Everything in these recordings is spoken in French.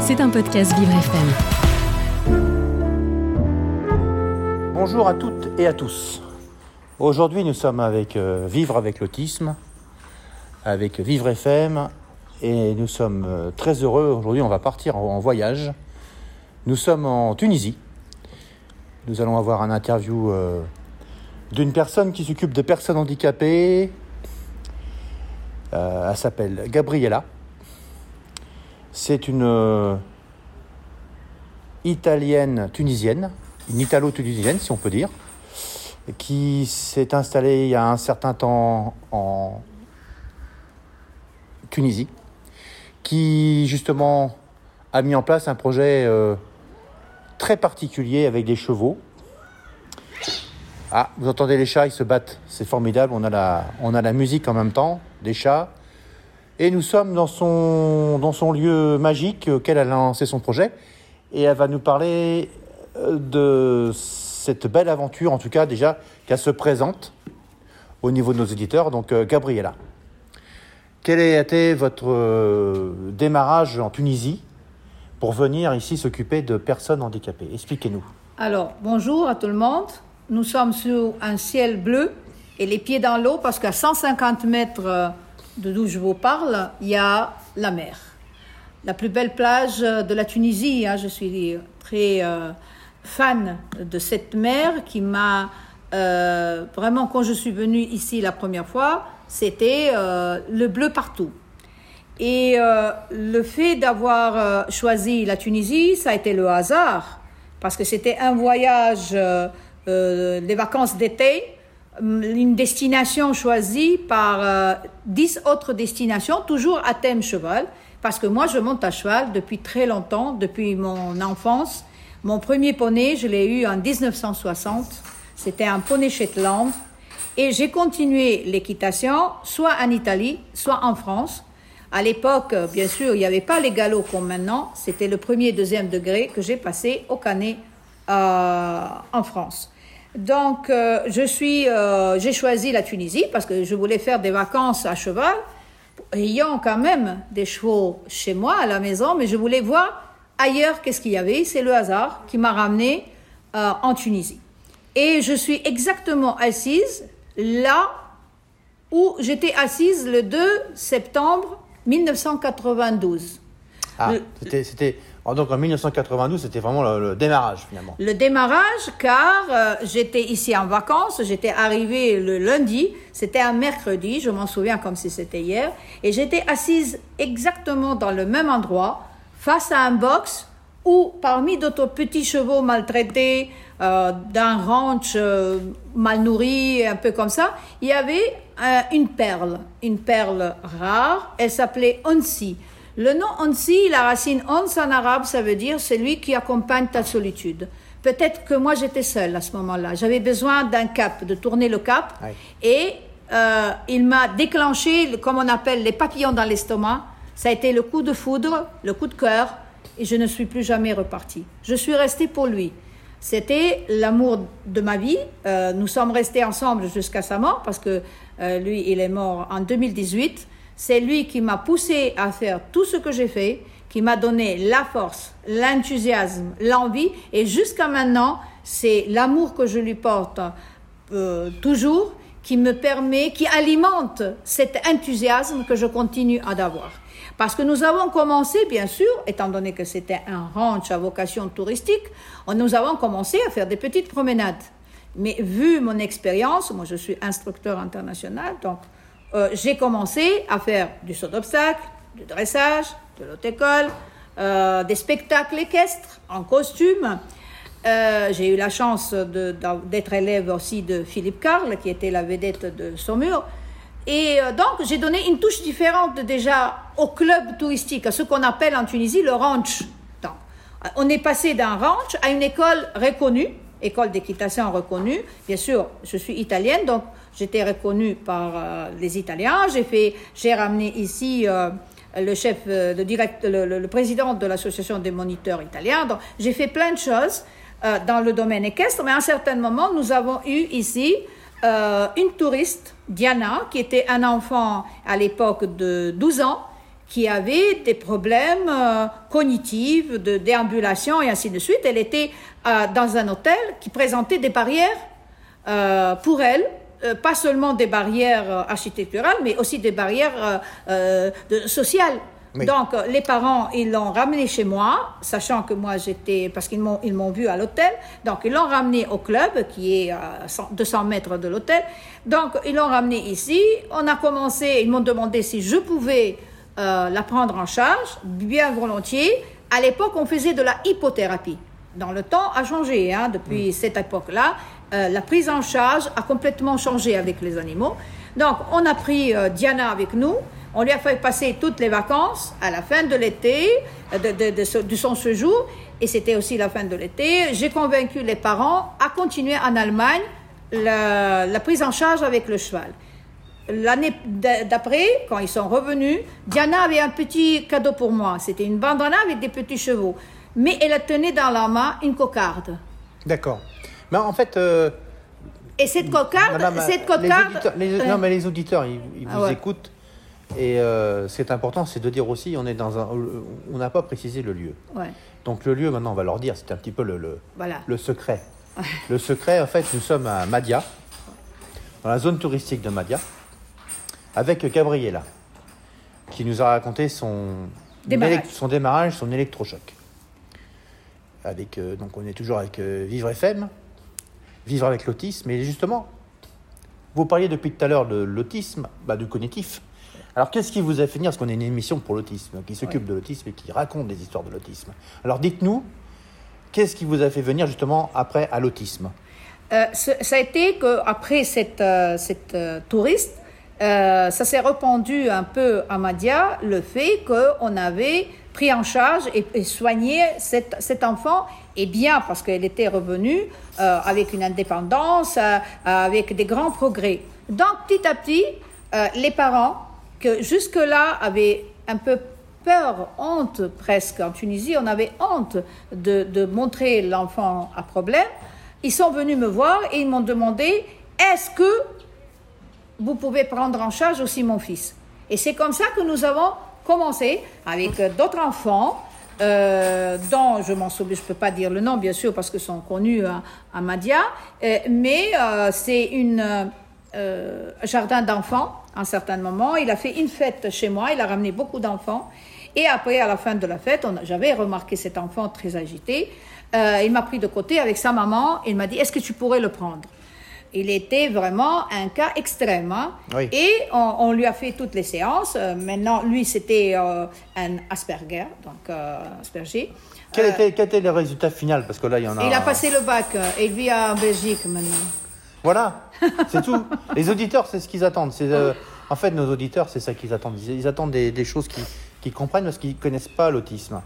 C'est un podcast Vivre FM. Bonjour à toutes et à tous. Aujourd'hui, nous sommes avec euh, Vivre avec l'autisme, avec Vivre FM, et nous sommes euh, très heureux. Aujourd'hui, on va partir en, voyage. Nous sommes en Tunisie. Nous allons avoir un interview euh, d'une personne qui s'occupe de personnes handicapées. Elle s'appelle Gabriella. C'est une euh, italienne tunisienne, une italo-tunisienne si on peut dire, qui s'est installée il y a un certain temps en Tunisie, qui justement a mis en place un projet euh, très particulier avec des chevaux. Ah, vous entendez les chats, ils se battent, c'est formidable, on a, la, on a la musique en même temps, des chats. Et nous sommes dans son, dans son lieu magique auquel elle a lancé son projet. Et elle va nous parler euh, de cette belle aventure, en tout cas déjà, qu'elle se présente au niveau de nos éditeurs. Donc, euh, Gabriella, quel a été votre euh, démarrage en Tunisie pour venir ici s'occuper de personnes handicapées? Expliquez-nous. Alors, bonjour à tout le monde. Nous sommes sur un ciel bleu et les pieds dans l'eau parce qu'à 150 mètres de d'où je vous parle, il y a la mer. La plus belle plage de la Tunisie. hein. Je suis très euh, fan de cette mer qui m'a euh, vraiment, quand je suis venue ici la première fois, c'était euh, le bleu partout. Et le fait d'avoir choisi la Tunisie, ça a été le hasard, parce que c'était un voyage, des vacances d'été, une destination choisie par euh, dix autres destinations, toujours à thème cheval, parce que moi je monte à cheval depuis très longtemps, depuis mon enfance. Mon premier poney, je l'ai eu en 1960, c'était un poney Shetland, et j'ai continué l'équitation, soit en Italie, soit en France. À l'époque, euh, bien sûr, il n'y avait pas les galops comme maintenant. C'était le premier et deuxième degré que j'ai passé au Canet euh, en France. Donc, euh, je suis, euh, j'ai choisi la Tunisie parce que je voulais faire des vacances à cheval, ayant quand même des chevaux chez moi à la maison, mais je voulais voir ailleurs qu'est-ce qu'il y avait. C'est le hasard qui m'a ramené euh, en Tunisie. Et je suis exactement assise là où j'étais assise le 2 septembre 1992. Ah, c'était, donc en 1992, c'était vraiment le, démarrage finalement. Le démarrage, car euh, j'étais ici en vacances, j'étais arrivée le lundi, c'était un mercredi, je m'en souviens comme si c'était hier, et j'étais assise exactement dans le même endroit, face à un box où, parmi d'autres petits chevaux maltraités, euh, d'un ranch euh, mal nourri, un peu comme ça, il y avait une perle, une perle rare, elle s'appelait Onsi. Le nom Onsi, la racine Ons en arabe, ça veut dire celui qui accompagne ta solitude. Peut-être que moi j'étais seule à ce moment-là. J'avais besoin d'un cap, de tourner le cap. Et euh, il m'a déclenché, le- comme on appelle, les papillons dans l'estomac. Ça a été le coup de foudre, le coup de cœur. Et je ne suis plus jamais repartie. Je suis restée pour lui. C'était l'amour de ma vie. Euh, nous sommes restés ensemble jusqu'à sa mort parce que euh, lui, il est mort en 2018. C'est lui qui m'a poussé à faire tout ce que j'ai fait, qui m'a donné la force, l'enthousiasme, l'envie. Et jusqu'à maintenant, c'est l'amour que je lui porte euh, toujours qui me permet, qui alimente cet enthousiasme que je continue à avoir. Parce que nous avons commencé, bien sûr, étant donné que c'était un ranch à vocation touristique, nous avons commencé à faire des petites promenades. Mais vu mon expérience, moi je suis instructeur international, donc euh, j'ai commencé à faire du saut d'obstacle, du dressage, de l'autre école, euh, des spectacles équestres en costume. Euh, j'ai eu la chance d'être élève aussi de Philippe Carle, qui était la vedette de Saumur. Et donc, j'ai donné une touche différente déjà au club touristique, à ce qu'on appelle en Tunisie le ranch. Donc, on est passé d'un ranch à une école reconnue, école d'équitation reconnue. Bien sûr, je suis italienne, donc j'étais reconnue par euh, les Italiens. J'ai fait, j'ai ramené ici euh, le chef, euh, le, direct, le, président de l'association des moniteurs italiens. Donc, j'ai fait plein de choses dans le domaine équestre, mais à un certain moment, nous avons eu ici une touriste, Diana, qui était un enfant à l'époque de 12 ans, qui avait des problèmes euh, cognitifs, de déambulation et ainsi de suite. Elle était euh, dans un hôtel qui présentait des barrières euh, pour elle, pas seulement des barrières architecturales, mais aussi des barrières de- sociales. Oui. Donc, les parents, ils l'ont ramené chez moi, sachant que moi, j'étais, parce qu'ils m'ont, ils m'ont vu à l'hôtel. Donc, ils l'ont ramené au club, qui est à 100 200 mètres de l'hôtel. Donc, ils l'ont ramené ici. On a commencé, ils m'ont demandé si je pouvais euh, la prendre en charge, bien volontiers. À l'époque, on faisait de la hypothérapie. Dans le temps, a changé. Hein, depuis cette époque-là, Euh, la prise en charge a complètement changé avec les animaux. Donc, on a pris euh, Diana avec nous. On lui a fait passer toutes les vacances à la fin de l'été, de, de- de ce- de son séjour, et c'était aussi la fin de l'été. J'ai convaincu les parents à continuer en Allemagne la, la prise en charge avec le cheval. L'année d'a- d'après, quand ils sont revenus, Diana avait un petit cadeau pour moi. C'était une bandana avec des petits chevaux. Mais elle tenait dans la main une cocarde. D'accord. Mais en fait, euh, Et cette cocarde, madame, cette les cocarde. les- euh, non, mais les auditeurs, ils, ils Ah vous ouais. écoutent. Et euh, ce qui est important, c'est de dire aussi, on est dans un, on n'a pas précisé le lieu. ouais, Donc le lieu, maintenant, on va leur dire, c'est un petit peu le, le, voilà. le secret. Le secret, en fait, nous sommes à Madia, dans la zone touristique de Madia, avec Gabriella, qui nous a raconté son Démarrage. son, démarrage, son électrochoc. Avec, euh, donc on est toujours avec euh, Vivre FM, Vivre avec l'autisme, et justement, vous parliez depuis tout à l'heure de l'autisme, bah, du cognitif. Alors qu'est-ce qui vous a fait venir? Parce qu'on est une émission pour l'autisme, qui s'occupe de l'autisme et qui raconte des histoires de l'autisme. Alors dites-nous, qu'est-ce qui vous a fait venir justement après à l'autisme? Euh, ça a été qu'après cette, euh, cette touriste, euh, ça s'est répandu un peu à Madia le fait qu'on avait pris en charge et, soigné cet, cet enfant, et bien parce qu'elle était revenue euh, avec une indépendance, euh, avec des grands progrès. Donc petit à petit, les parents, que jusque-là avaient un peu peur, honte presque, en Tunisie, on avait honte de montrer l'enfant à problème, ils sont venus me voir et ils m'ont demandé est-ce que vous pouvez prendre en charge aussi mon fils Et c'est comme ça que nous avons commencé avec d'autres enfants. euh, dont je m'en souviens, je peux pas dire le nom bien sûr parce qu'ils sont connus à, à Madia, euh, mais euh, c'est une jardin d'enfants à un certain moment. Il a fait une fête chez moi, il a ramené beaucoup d'enfants. Et après, à la fin de la fête, j'avais remarqué cet enfant très agité. Il m'a pris de côté avec sa maman. Il m'a dit Est-ce que tu pourrais le prendre? Il était vraiment un cas extrême. hein. Oui. Et on, on lui a fait toutes les séances. Euh, maintenant, lui, c'était euh, un Asperger, donc euh, Asperger. quel, était, quel était le résultat final? Parce que là, il y en a. il a passé le bac et il vit en Belgique maintenant. Voilà, c'est tout. Les auditeurs, c'est ce qu'ils attendent. C'est, euh, en fait, nos auditeurs, c'est ça qu'ils attendent. Ils, ils attendent des, des choses qu'ils, comprennent parce qu'ils connaissent pas l'autisme.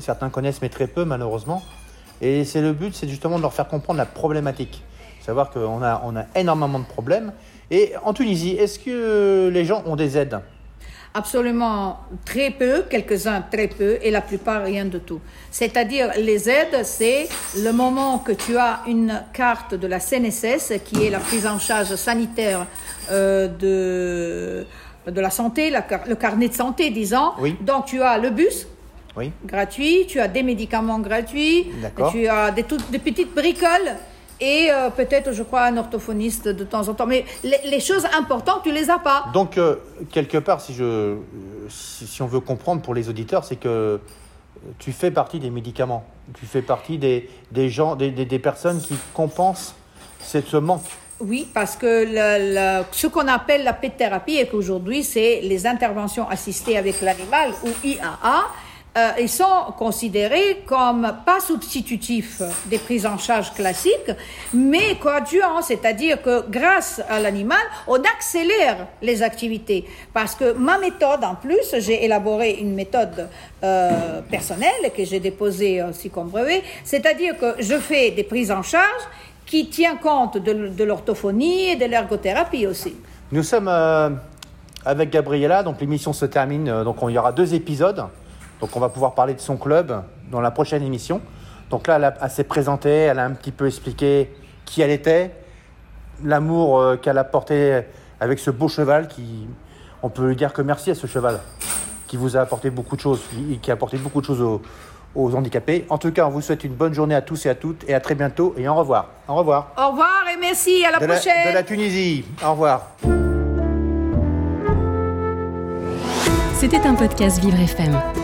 Certains connaissent, mais très peu, malheureusement. Et c'est le but, c'est justement de leur faire comprendre la problématique. Savoir qu'on a, on a énormément de problèmes. Et en Tunisie, est-ce que les gens ont des aides? Absolument très peu, quelques-uns très peu, et la plupart rien de tout. C'est-à-dire, les aides, c'est le moment que tu as une carte de la CNSS, qui est la prise en charge sanitaire euh, de, de la santé, la le carnet de santé, disons. Oui. Donc, tu as le bus Oui. gratuit, tu as des médicaments gratuits, tu as des, toutes, des petites bricoles. Et euh, peut-être, je crois, un orthophoniste de temps en temps. Mais les, les choses importantes, tu les as pas. Donc, euh, quelque part, si, je, si, si on veut comprendre pour les auditeurs, c'est que euh, tu fais partie des médicaments. Tu fais partie des, des gens, des, des- des personnes qui compensent cette- ce manque. Oui, parce que le- le- ce qu'on appelle la péthérapie et qu'aujourd'hui, c'est les interventions assistées avec l'animal ou IAA. Euh, ils sont considérés comme pas substitutifs des prises en charge classiques, mais coadjuvants, c'est-à-dire que grâce à l'animal, on accélère les activités. Parce que ma méthode, en plus, j'ai élaboré une méthode euh, personnelle que j'ai déposée aussi comme brevet, c'est-à-dire que je fais des prises en charge qui tient compte de, l'orthophonie et de l'ergothérapie aussi. Nous sommes euh, avec Gabriella, donc l'émission se termine, donc on- il y aura deux épisodes. Donc on va pouvoir parler de son club dans la prochaine émission. Donc là, elle, a- elle s'est présentée, elle a un petit peu expliqué qui elle était, l'amour euh, qu'elle a porté avec ce beau cheval qui, on peut lui dire que merci à ce cheval qui vous a apporté beaucoup de choses, qui, qui a apporté beaucoup de choses aux, aux handicapés. En tout cas, on vous souhaite une bonne journée à tous et à toutes et à très bientôt et au revoir. Au revoir. Au revoir et merci, à la De la, prochaine. de la Tunisie. Au revoir. C'était un podcast Vivre FM.